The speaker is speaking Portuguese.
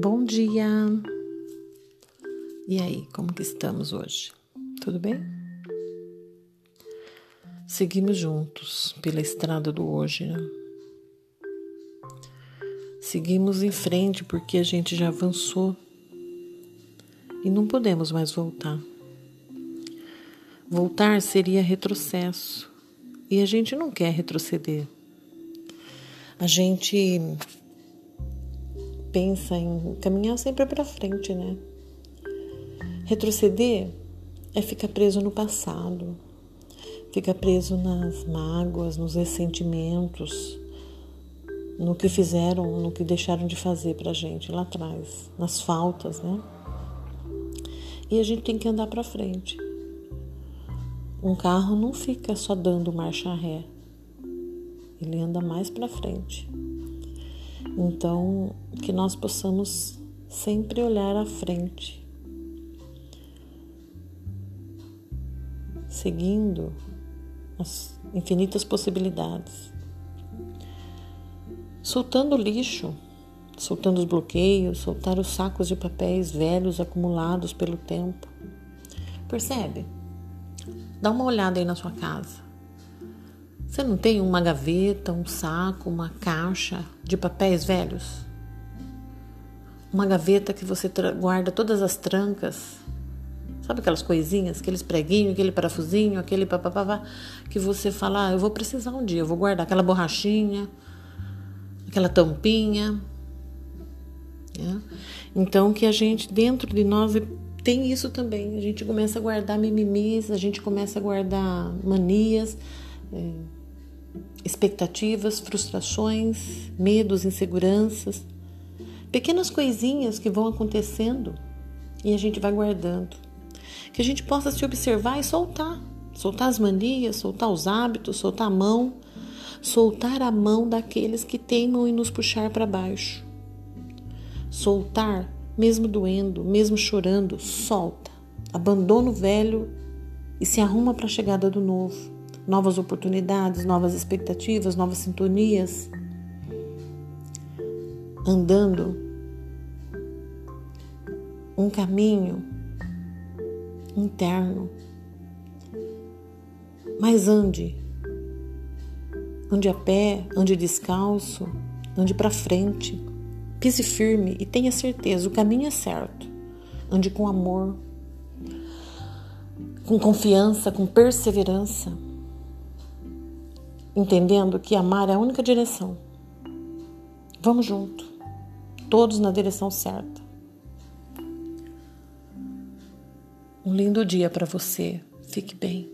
Bom dia! E aí, como que estamos hoje? Tudo bem? Seguimos juntos pela estrada do hoje, né? Seguimos em frente porque a gente já avançou e não podemos mais voltar. Voltar seria retrocesso e a gente não quer retroceder. A gente pensa em caminhar sempre para frente, né? Retroceder é ficar preso no passado, fica preso nas mágoas, nos ressentimentos, no que fizeram, no que deixaram de fazer pra gente lá atrás, nas faltas, né? E a gente tem que andar para frente. Um carro não fica só dando marcha ré. Ele anda mais para frente. Então, que nós possamos sempre olhar à frente, seguindo as infinitas possibilidades, soltando o lixo, soltando os bloqueios, soltar os sacos de papéis velhos acumulados pelo tempo. Percebe? Dá uma olhada aí na sua casa. Você não tem uma gaveta, um saco, uma caixa de papéis velhos? Uma gaveta que você guarda todas as trancas? Sabe aquelas coisinhas, aqueles preguinhos, aquele parafusinho, aquele papapá, que você fala, ah, eu vou precisar um dia, eu vou guardar aquela borrachinha, aquela tampinha. É? Então, que a gente, dentro de nós, tem isso também. A gente começa a guardar mimimis, a gente começa a guardar manias. É, expectativas, frustrações, medos, inseguranças, pequenas coisinhas que vão acontecendo e a gente vai guardando. Que a gente possa se observar e soltar, soltar as manias, soltar os hábitos, soltar a mão, soltar a mão daqueles que teimam em nos puxar para baixo. Soltar, mesmo doendo, mesmo chorando, solta. Abandona o velho e se arruma para a chegada do novo novas oportunidades, novas expectativas, novas sintonias, andando um caminho interno. Mas ande, ande a pé, ande descalço, ande para frente, pise firme e tenha certeza, o caminho é certo. Ande com amor, com confiança, com perseverança entendendo que amar é a única direção. Vamos junto, todos na direção certa. Um lindo dia para você. Fique bem.